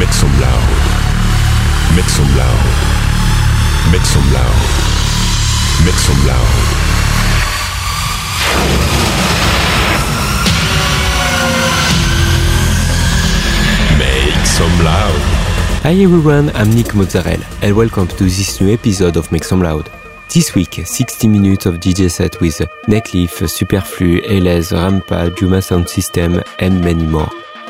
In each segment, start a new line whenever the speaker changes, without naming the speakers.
Make some loud. Make some loud. Make some loud. Make some loud. Make some loud.
Hi everyone, I'm Nick Mozzarella and welcome to this new episode of Make Some Loud. This week, 60 minutes of DJ set with Neckleaf, Superflu, Elez, Rampa, Juma Sound System and many more.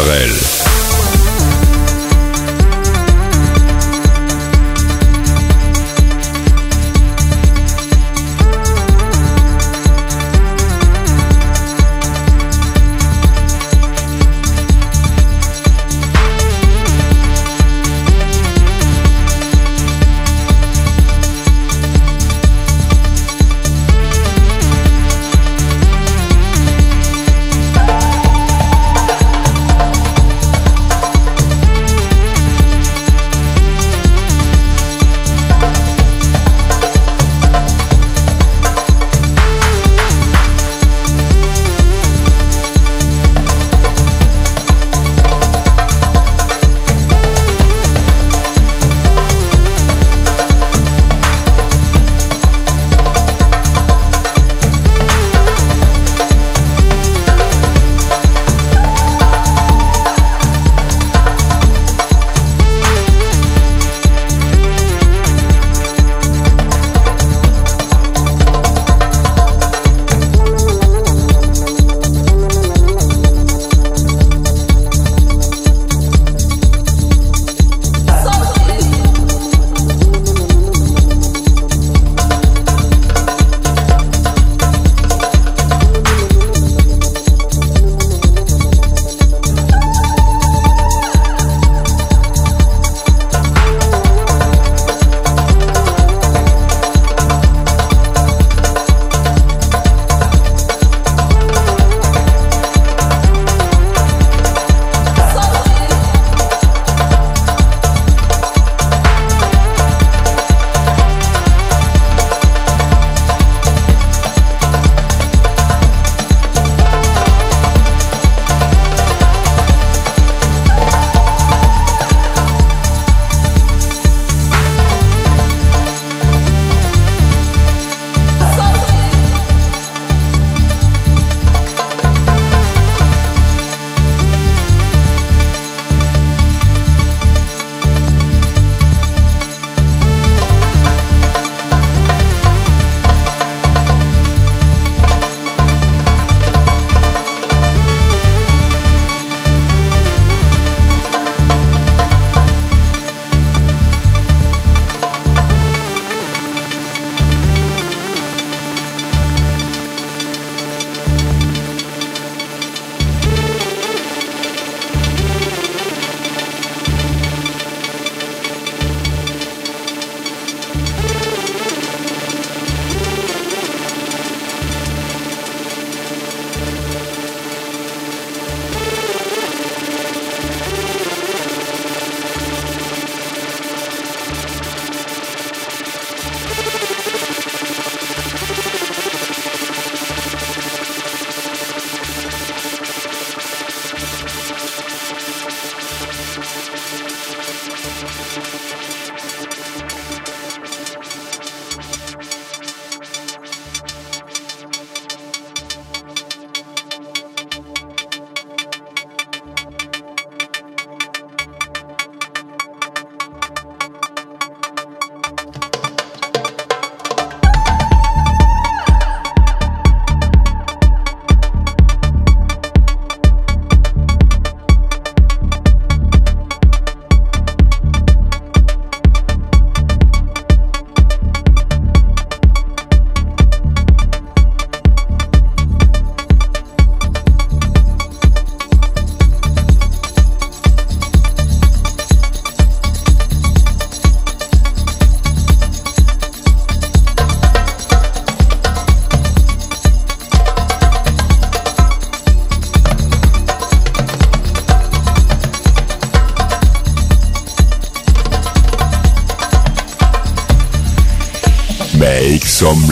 Mozzarella.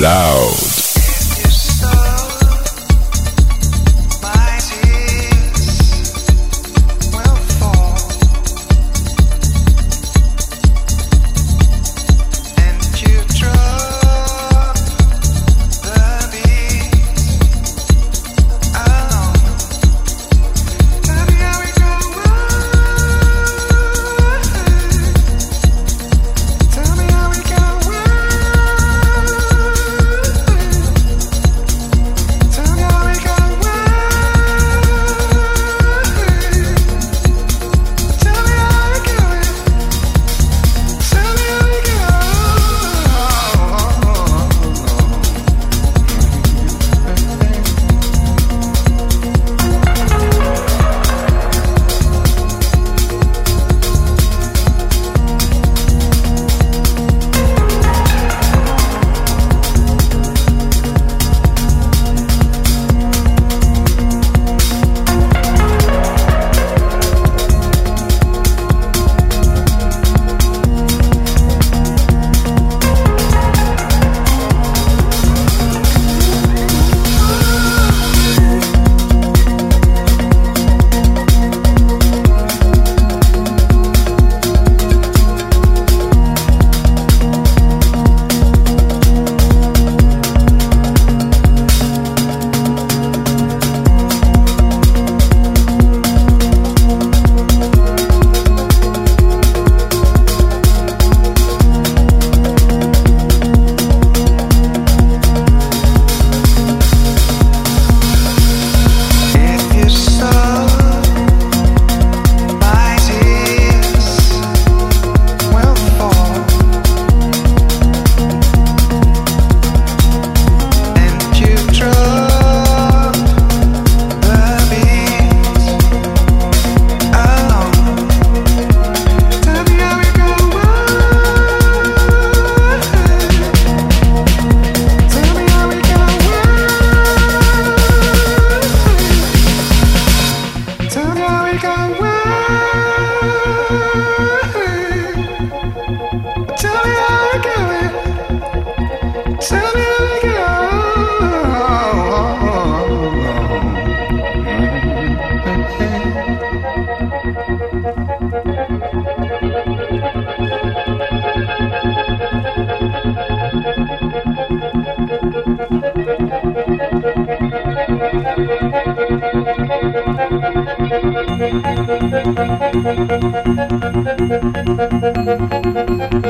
Some Thank you.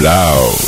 Loud.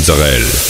Mozzarella.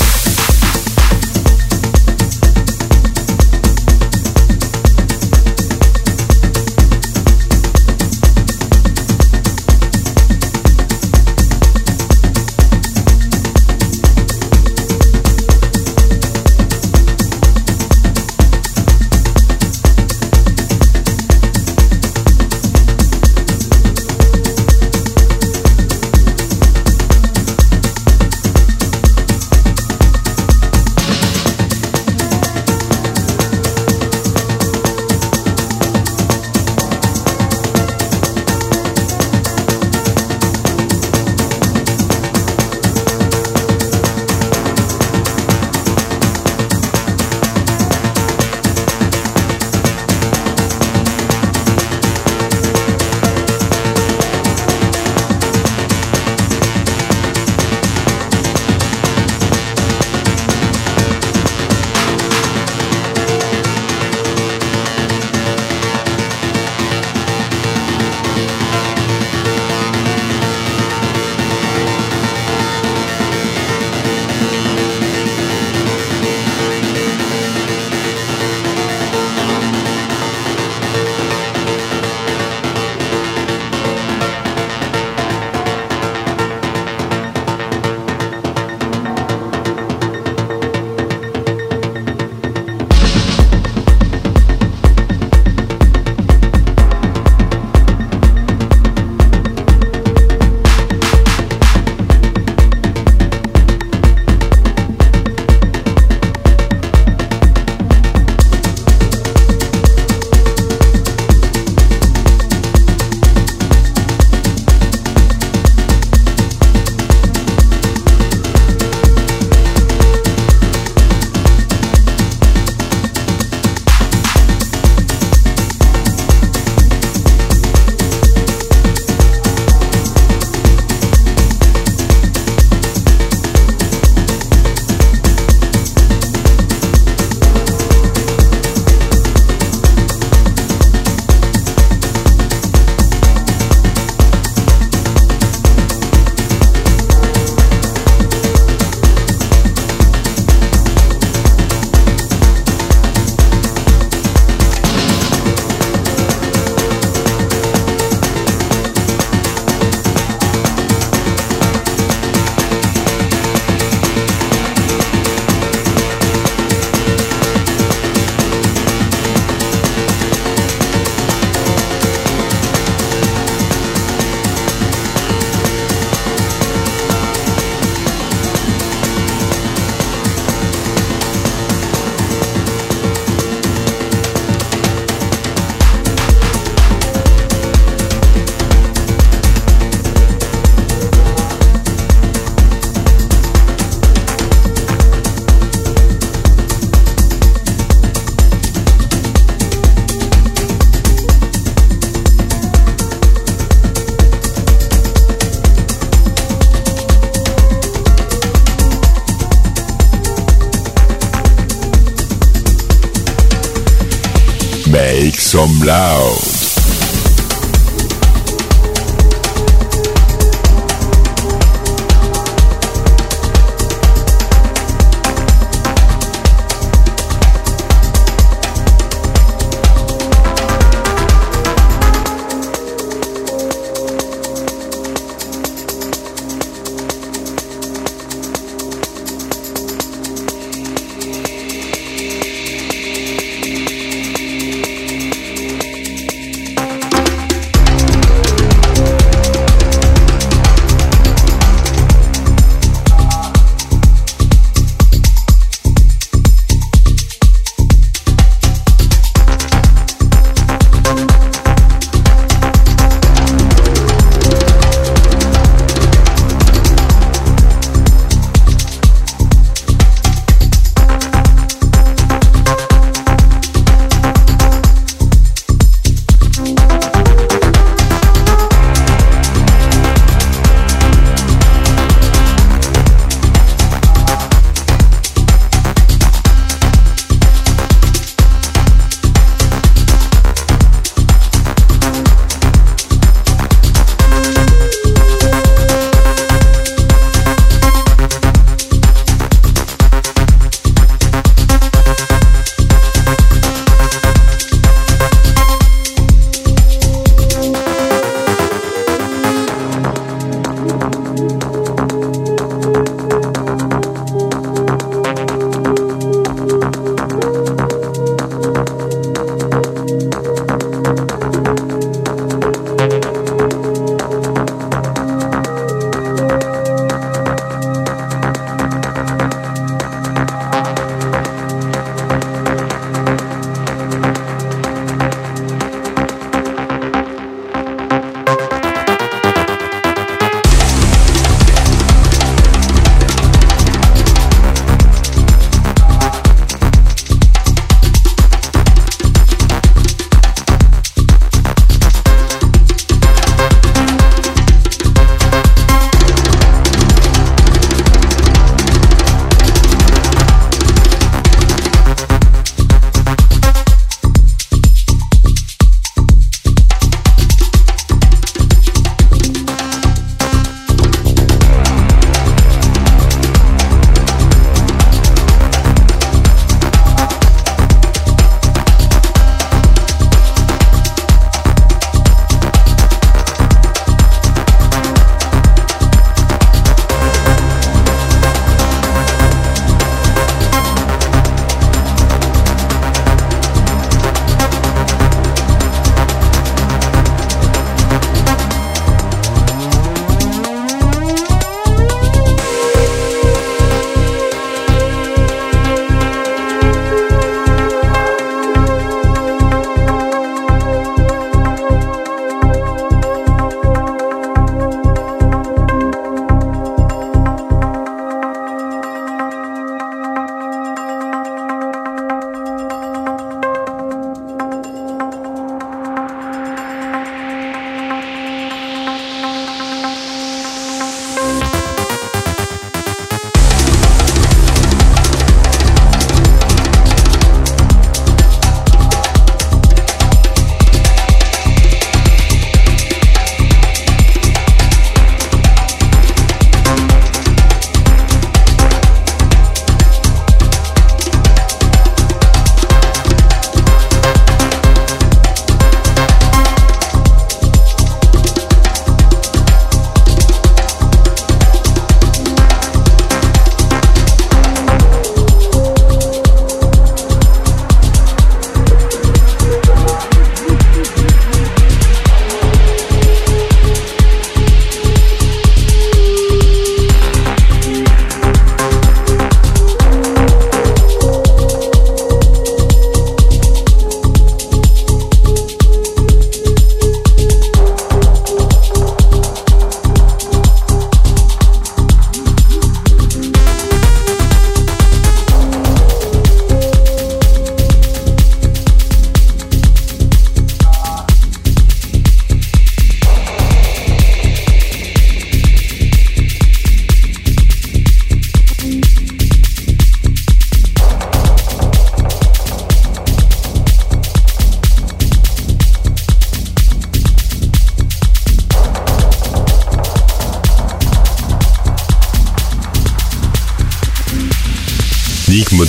Some loud.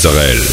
Mozzarella.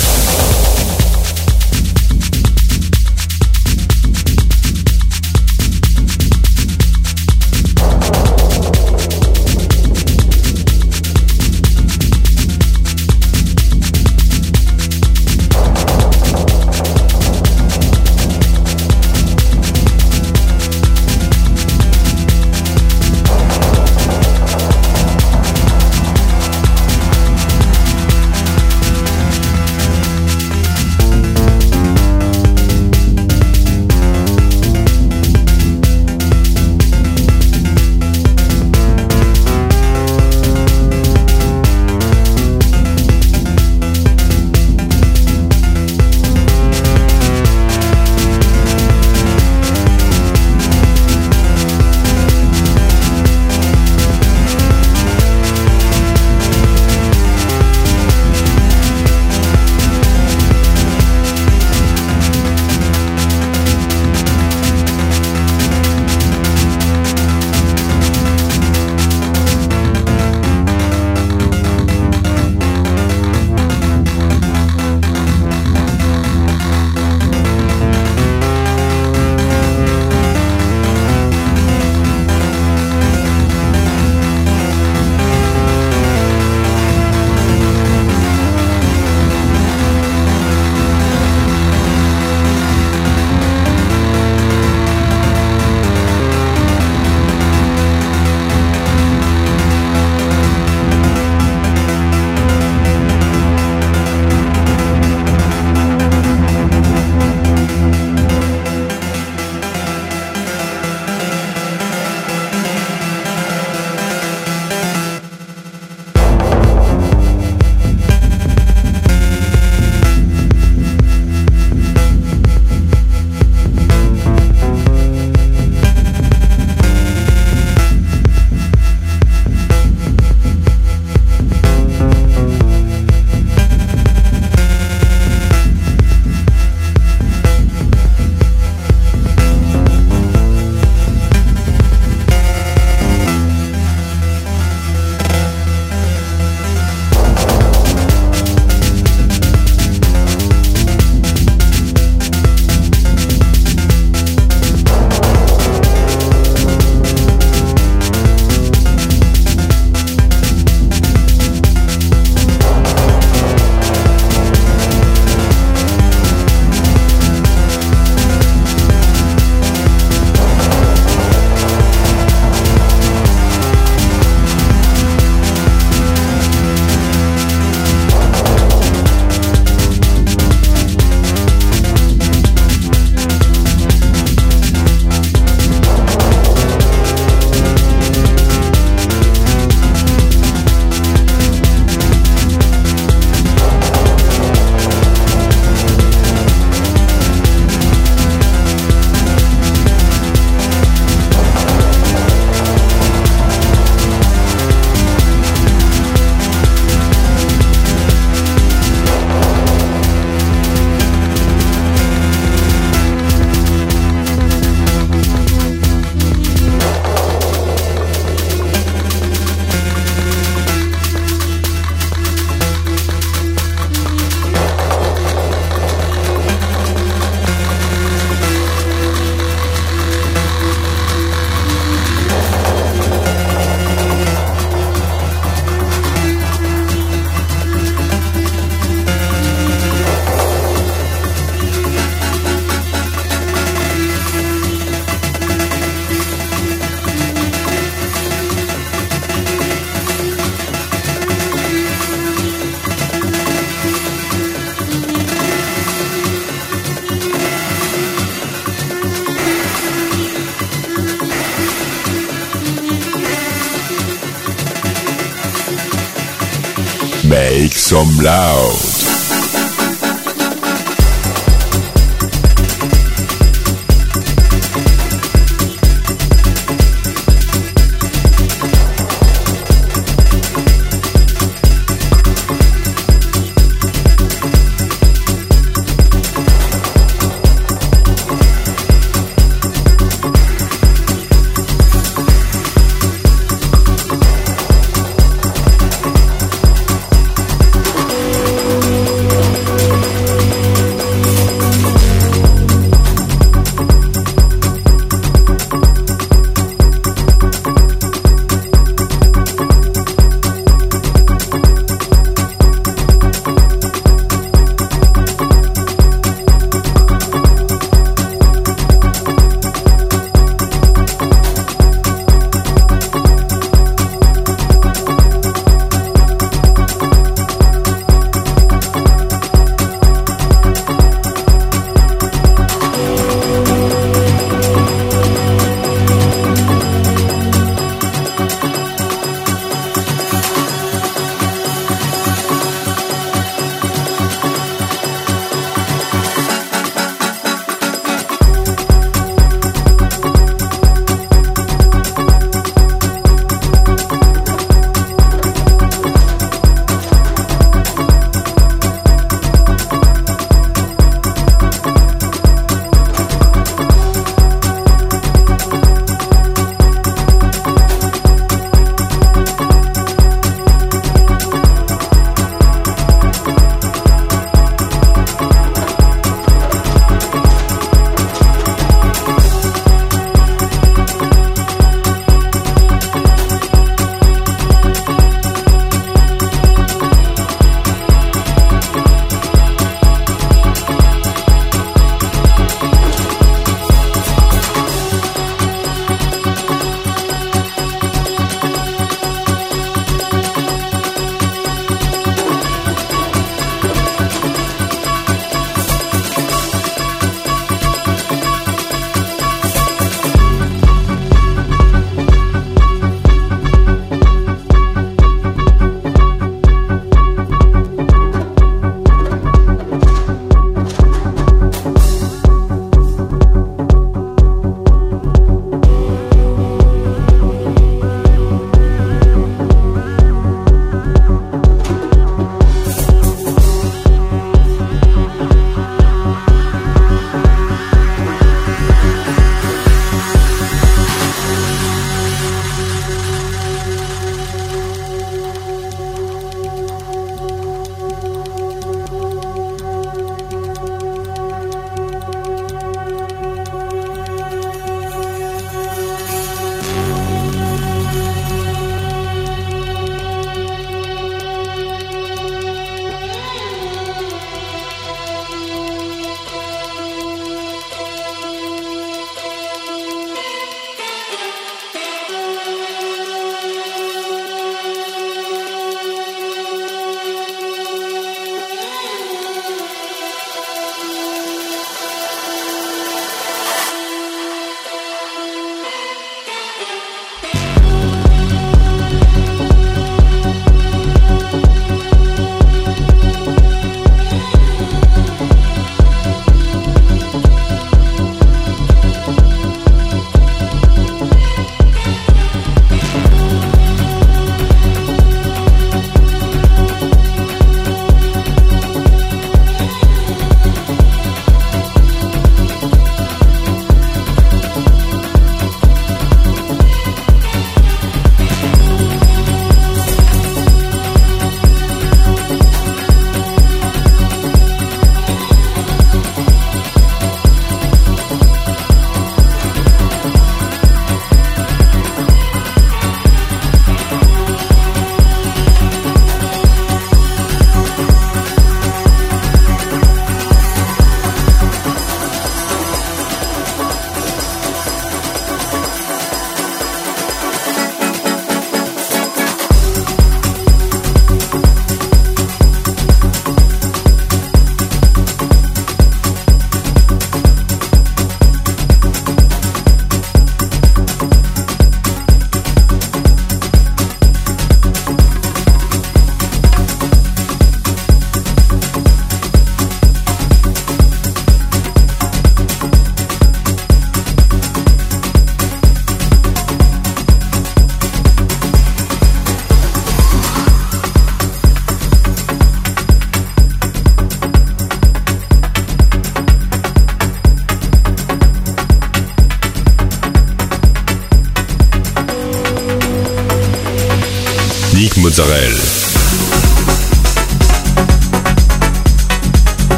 Some loud.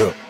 up.